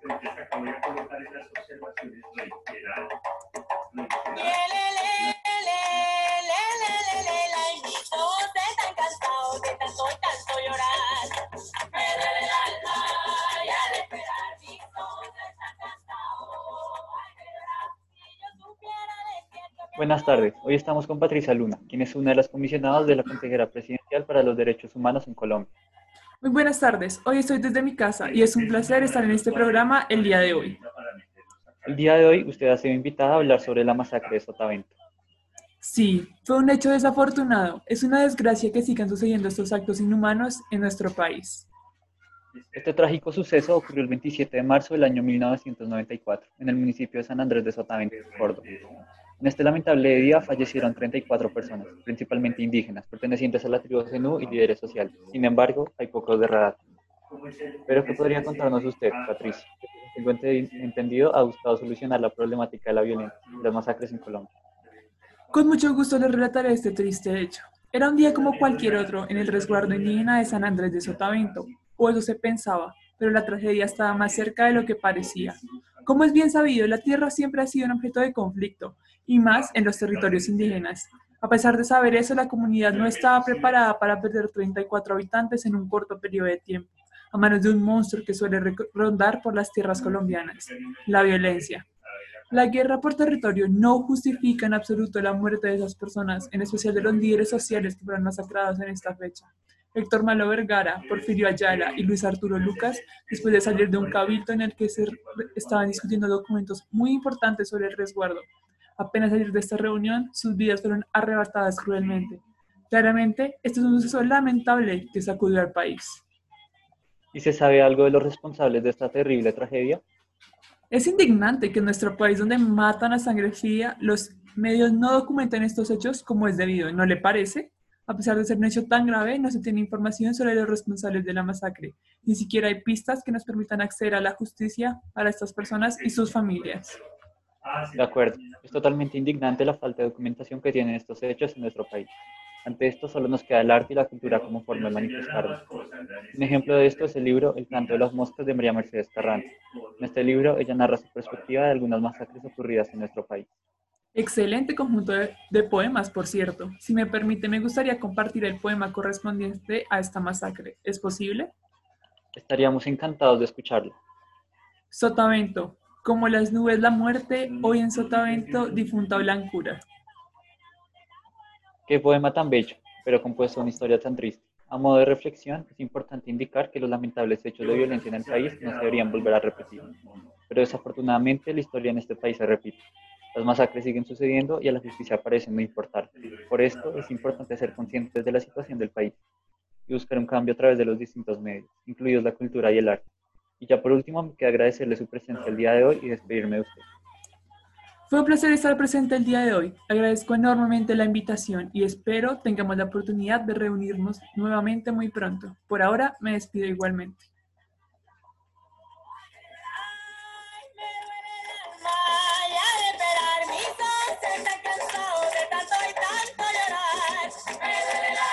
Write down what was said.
que Buenas tardes, hoy estamos con Patricia Luna, quien es una de las comisionadas de la Consejera Presidencial para los Derechos Humanos en Colombia. Muy buenas tardes, hoy estoy desde mi casa y es un placer estar en este programa el día de hoy. El día de hoy usted ha sido invitada a hablar sobre la masacre de Sotavento. Sí, fue un hecho desafortunado. Es una desgracia que sigan sucediendo estos actos inhumanos en nuestro país. Este trágico suceso ocurrió el 27 de marzo del año 1994 en el municipio de San Andrés de Sotavento, Córdoba. En este lamentable día fallecieron 34 personas, principalmente indígenas, pertenecientes a la tribu Zenú y líderes sociales. Sin embargo, hay pocos de radar. Pero ¿qué podría contarnos usted, Patricia? Ente- entendido, ha buscado solucionar la problemática de la violencia y las masacres en Colombia. Con mucho gusto les relataré este triste hecho. Era un día como cualquier otro en el resguardo indígena de San Andrés de Sotavento, o eso se pensaba, pero la tragedia estaba más cerca de lo que parecía. Como es bien sabido, la tierra siempre ha sido un objeto de conflicto, y más en los territorios indígenas. A pesar de saber eso, la comunidad no estaba preparada para perder 34 habitantes en un corto periodo de tiempo, a manos de un monstruo que suele rondar por las tierras colombianas, la violencia. La guerra por territorio no justifica en absoluto la muerte de esas personas, en especial de los líderes sociales que fueron masacrados en esta fecha. Héctor Malo Vergara, Porfirio Ayala y Luis Arturo Lucas, después de salir de un cabildo en el que se estaban discutiendo documentos muy importantes sobre el resguardo. Apenas salir de esta reunión, sus vidas fueron arrebatadas cruelmente. Claramente, este es un suceso lamentable que sacudió al país. ¿Y se sabe algo de los responsables de esta terrible tragedia? Es indignante que en nuestro país, donde matan a sangre fría, los medios no documenten estos hechos como es debido, ¿no le parece? A pesar de ser un hecho tan grave, no se tiene información sobre los responsables de la masacre. Ni siquiera hay pistas que nos permitan acceder a la justicia para estas personas y sus familias. De acuerdo, es totalmente indignante la falta de documentación que tienen estos hechos en nuestro país. Ante esto solo nos queda el arte y la cultura como forma de manifestarnos. Un ejemplo de esto es el libro El canto de las moscas de María Mercedes Carranza. En este libro ella narra su perspectiva de algunas masacres ocurridas en nuestro país. Excelente conjunto de, de poemas, por cierto. Si me permite, me gustaría compartir el poema correspondiente a esta masacre. ¿Es posible? Estaríamos encantados de escucharlo. Sotavento, como las nubes la muerte, hoy en Sotavento difunta blancura. Qué poema tan bello, pero compuesto de una historia tan triste. A modo de reflexión, es importante indicar que los lamentables hechos de violencia en el país no se deberían volver a repetir. Pero desafortunadamente la historia en este país se repite. Las masacres siguen sucediendo y a la justicia parece no importar. Por esto es importante ser conscientes de la situación del país y buscar un cambio a través de los distintos medios, incluidos la cultura y el arte. Y ya por último, me queda agradecerle su presencia el día de hoy y despedirme de usted. Fue un placer estar presente el día de hoy. Agradezco enormemente la invitación y espero tengamos la oportunidad de reunirnos nuevamente muy pronto. Por ahora me despido igualmente.